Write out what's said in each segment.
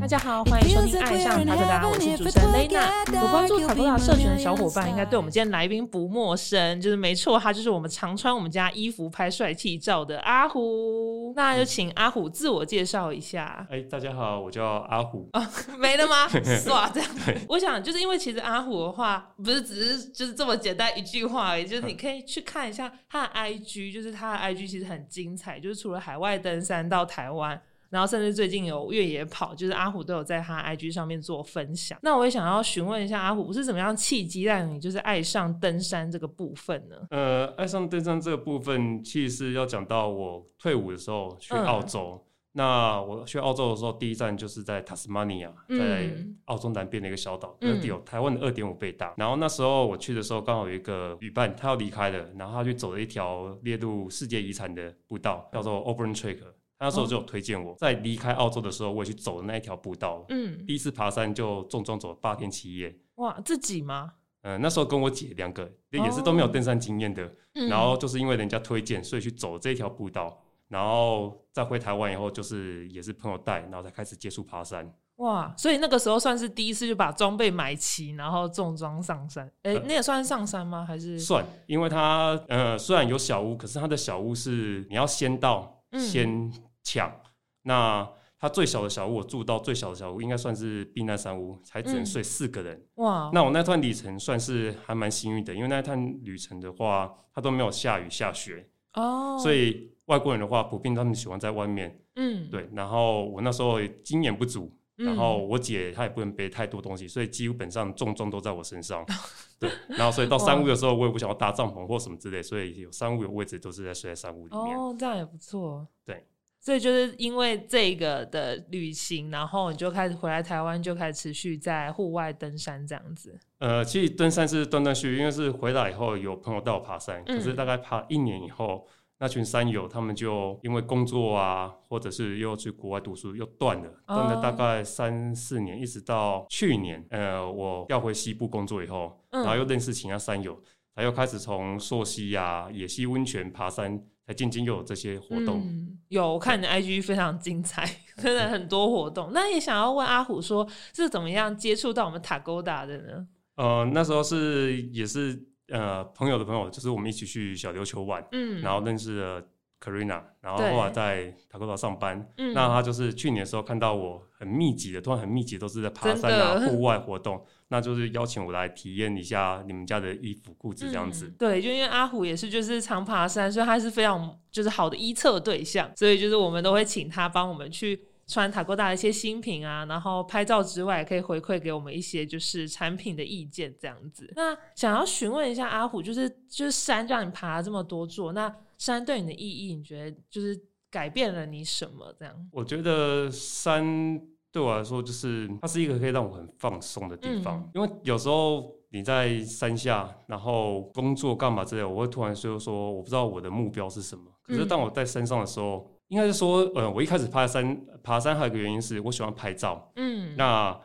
大家好，欢迎收听《爱上塔克达》，我是主持人雷娜。有关注塔克达社群的小伙伴，应该对我们今天来宾不陌生，就是没错，他就是我们常穿我们家衣服拍帅气照的阿虎。那就请阿虎自我介绍一下。哎，大家好，我叫阿虎。啊没了吗？哇，这样。我想就是因为其实阿虎的话，不是只是就是这么简单一句话，而已，就是你可以去看一下他的 IG，就是他的 IG 其实很精彩，就是除了海外登山到台湾。然后甚至最近有越野跑，就是阿虎都有在他 IG 上面做分享。那我也想要询问一下阿虎，是怎么样契机让你就是爱上登山这个部分呢？呃，爱上登山这个部分，其实是要讲到我退伍的时候去澳洲。那我去澳洲的时候，第一站就是在塔斯马尼亚，在澳洲南边的一个小岛，那有台湾的二点五倍大。然后那时候我去的时候，刚好有一个旅伴他要离开了，然后他去走了一条列入世界遗产的步道，叫做 Open 那时候就有推荐我，在离开澳洲的时候，我也去走那一条步道。嗯，第一次爬山就重装走了八天七夜。哇，自己吗？嗯，那时候跟我姐两个也是都没有登山经验的，然后就是因为人家推荐，所以去走这条步道。然后再回台湾以后，就是也是朋友带，然后才开始接触爬山。哇，所以那个时候算是第一次就把装备买齐，然后重装上山。哎，那也算是上山吗？还是算？因为它呃虽然有小屋，可是它的小屋是你要先到先。抢，那他最小的小屋，我住到最小的小屋，应该算是避难山屋，才只能睡四个人。哇！那我那段旅程算是还蛮幸运的，因为那段旅程的话，它都没有下雨下雪哦，所以外国人的话，普遍他们喜欢在外面。嗯，对。然后我那时候经验不足，然后我姐她也不能背太多东西，所以基本上重重都在我身上。对。然后所以到山屋的时候，我也不想要搭帐篷或什么之类，所以有山屋有位置都是在睡在山屋里面。哦，这样也不错。对。所以就是因为这个的旅行，然后你就开始回来台湾，就开始持续在户外登山这样子。呃，其实登山是断断续续，因为是回来以后有朋友带我爬山，可是大概爬一年以后，那群山友他们就因为工作啊，或者是又去国外读书，又断了，断了大概三四年，一直到去年，呃，我调回西部工作以后，然后又认识其他山友，才又开始从朔溪啊、野溪温泉爬山。渐渐又有这些活动，有我看你的 IG 非常精彩，真的很多活动。那也想要问阿虎，说是怎么样接触到我们塔勾达的呢？呃，那时候是也是呃朋友的朋友，就是我们一起去小琉球玩，嗯，然后认识了。Karina，然后后来在塔克岛上班，那他就是去年的时候看到我很密集的，突然很密集都是在爬山啊，户外活动，那就是邀请我来体验一下你们家的衣服裤子这样子。对，就因为阿虎也是就是常爬山，所以他是非常就是好的一测对象，所以就是我们都会请他帮我们去穿塔克达的一些新品啊，然后拍照之外，也可以回馈给我们一些就是产品的意见这样子。那想要询问一下阿虎，就是就是山让你爬了这么多座，那山对你的意义，你觉得就是改变了你什么？这样？我觉得山对我来说，就是它是一个可以让我很放松的地方。因为有时候你在山下，然后工作干嘛之类，我会突然就说，我不知道我的目标是什么。可是当我在山上的时候，应该是说，呃，我一开始爬山，爬山还有一个原因是我喜欢拍照。嗯，那。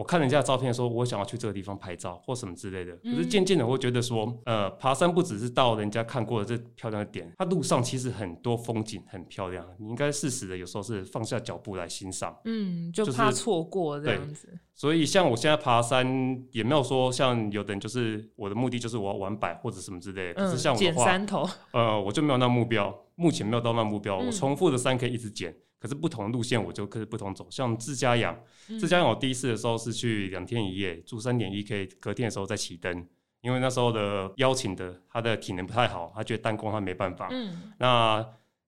我看人家的照片的时候，我想要去这个地方拍照或什么之类的。可是渐渐的，我会觉得说，呃，爬山不只是到人家看过的这漂亮的点，它路上其实很多风景很漂亮。你应该适时的有时候是放下脚步来欣赏。嗯，就怕错过这样子。所以像我现在爬山，也没有说像有的人就是我的目的就是我要玩百或者什么之类的。可是像我的话，呃，我就没有那目标，目前没有到那目标。我重复的山可以一直捡。可是不同的路线，我就可以不同走。像自家养，自家养我第一次的时候是去两天一夜，住三点一 K，隔天的时候再起登。因为那时候的邀请的他的体能不太好，他觉得单攻他没办法。嗯。那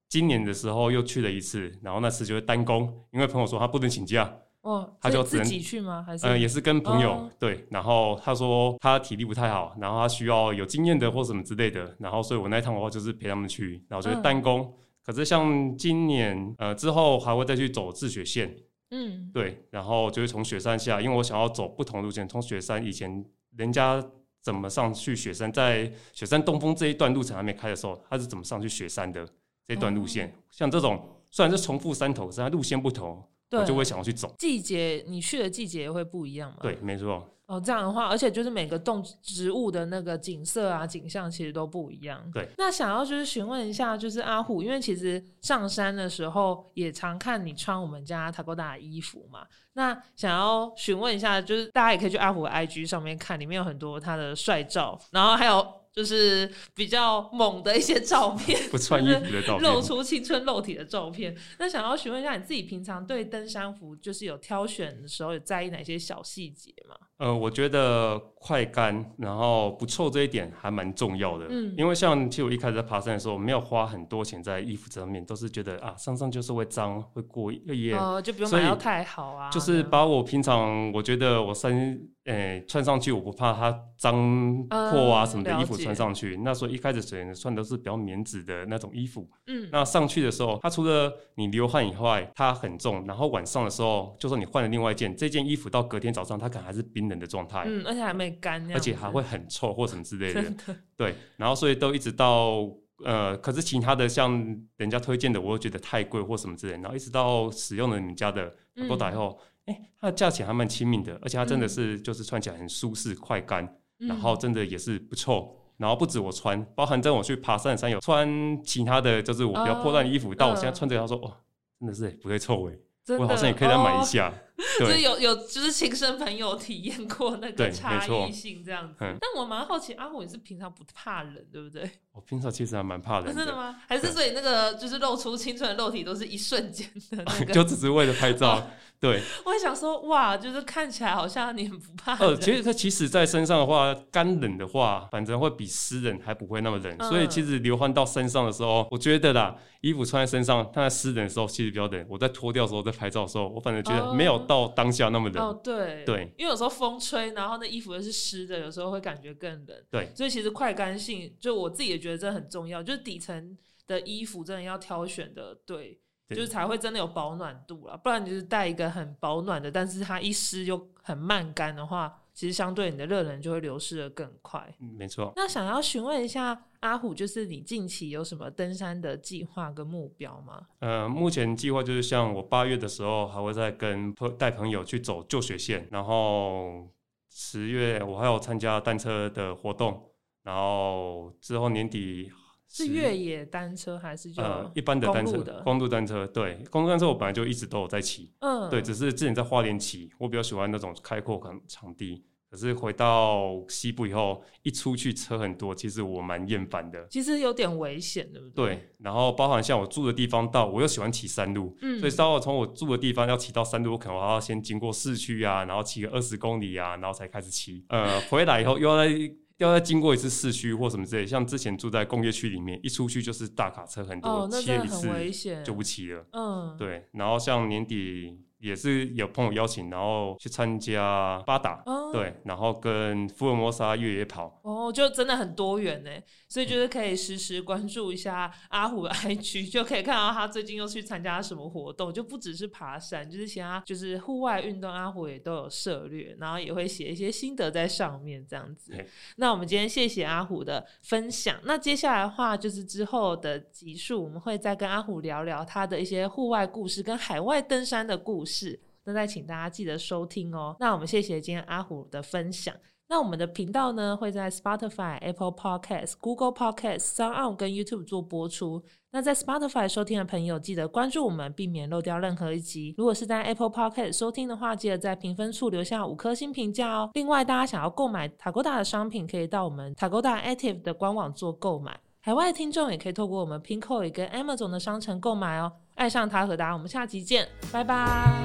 今年的时候又去了一次，然后那次就是单攻，因为朋友说他不能请假，哦，他就自己去吗？还是？嗯，也是跟朋友对。然后他说他体力不太好，然后他需要有经验的或什么之类的。然后所以我那一趟的话就是陪他们去，然后就是单攻。可是像今年，呃，之后还会再去走自雪线，嗯，对，然后就是从雪山下，因为我想要走不同路线，从雪山以前人家怎么上去雪山，在雪山东风这一段路程还没开的时候，他是怎么上去雪山的这段路线？像这种虽然是重复山头，但它路线不同，我就会想要去走。季节你去的季节会不一样嘛？对，没错。哦，这样的话，而且就是每个动植物的那个景色啊、景象其实都不一样。对，那想要就是询问一下，就是阿虎，因为其实上山的时候也常看你穿我们家塔沟达的衣服嘛。那想要询问一下，就是大家也可以去阿虎的 IG 上面看，里面有很多他的帅照，然后还有。就是比较猛的一些照片，不穿衣服的照片，露出青春肉体的照片。那想要询问一下，你自己平常对登山服就是有挑选的时候，有在意哪些小细节吗？呃，我觉得快干，然后不臭这一点还蛮重要的。嗯，因为像其实我一开始在爬山的时候，没有花很多钱在衣服这上面，都是觉得啊，上上就是会脏，会过夜，哦，就不用买到太好啊。就是把我平常我觉得我山，呃，穿上去我不怕它脏破啊什么的衣服穿上去。那时候一开始选穿都是比较棉质的那种衣服。嗯，那上去的时候，它除了你流汗以外，它很重。然后晚上的时候，就算你换了另外一件，这件衣服到隔天早上，它可能还是冰。的状态，嗯，而且还没干，而且还会很臭或什么之类的，对，然后所以都一直到呃，可是其他的像人家推荐的，我又觉得太贵或什么之类，然后一直到使用了你们家的勾打以后，哎，它的价钱还蛮亲民的，而且它真的是就是穿起来很舒适快干，然后真的也是不臭，然后不止我穿，包含在我去爬山的山友穿其他的就是我比较破烂的衣服，到我现在穿着，他说哦，真的是不会臭味。我好像也可以再买一下，就是有有就是亲身朋友体验过那个差异性这样子。但我蛮好奇，阿虎你是平常不怕冷对不对？我平常其实还蛮怕冷的。真的吗？还是所以那个就是露出青春的肉体都是一瞬间的那个？就只是为了拍照。对，我也想说，哇，就是看起来好像你很不怕。呃，其实它其实，在身上的话，干冷的话，反正会比湿冷还不会那么冷。所以其实流汗到身上的时候，我觉得啦，衣服穿在身上，它在湿冷的时候其实比较冷。我在脱掉的时候，在拍照的时候，我反正觉得没有到当下那么冷。哦，对，对，因为有时候风吹，然后那衣服又是湿的，有时候会感觉更冷。对，所以其实快干性，就我自己也觉得这很重要，就是底层的衣服真的要挑选的对。就是才会真的有保暖度了，不然你就是带一个很保暖的，但是它一湿就很慢干的话，其实相对你的热能就会流失的更快。嗯没错。那想要询问一下阿虎，就是你近期有什么登山的计划跟目标吗？呃，目前计划就是像我八月的时候还会再跟朋带朋友去走旧雪线，然后十月我还有参加单车的活动，然后之后年底。是越野单车还是就呃一般的单车？公路单车对，公路单车我本来就一直都有在骑，嗯，对，只是之前在花莲骑，我比较喜欢那种开阔场场地。可是回到西部以后，一出去车很多，其实我蛮厌烦的。其实有点危险，对不对？对。然后包含像我住的地方到，我又喜欢骑山路，嗯，所以稍后从我住的地方要骑到山路，我可能还要先经过市区啊，然后骑个二十公里啊，然后才开始骑。呃，回来以后又要。要再经过一次市区或什么之类，像之前住在工业区里面，一出去就是大卡车很多，骑一次就不骑了。嗯，对。然后像年底。也是有朋友邀请，然后去参加八打，对，然后跟福尔摩沙越野跑，哦，就真的很多元呢，所以就是可以实时关注一下阿虎的 IG，就可以看到他最近又去参加什么活动，就不只是爬山，就是其他就是户外运动，阿虎也都有涉猎，然后也会写一些心得在上面这样子。那我们今天谢谢阿虎的分享，那接下来的话就是之后的集数，我们会再跟阿虎聊聊他的一些户外故事跟海外登山的故事。是，那再请大家记得收听哦。那我们谢谢今天阿虎的分享。那我们的频道呢会在 Spotify、Apple Podcast、Google Podcast、s o u n 跟 YouTube 做播出。那在 Spotify 收听的朋友，记得关注我们，避免漏掉任何一集。如果是在 Apple Podcast 收听的话，记得在评分处留下五颗星评价哦。另外，大家想要购买塔 d 达的商品，可以到我们塔 d 达 Active 的官网做购买。海外的听众也可以透过我们 Pinkoi 跟 Amazon 的商城购买哦。爱上塔可达，我们下期见，拜拜。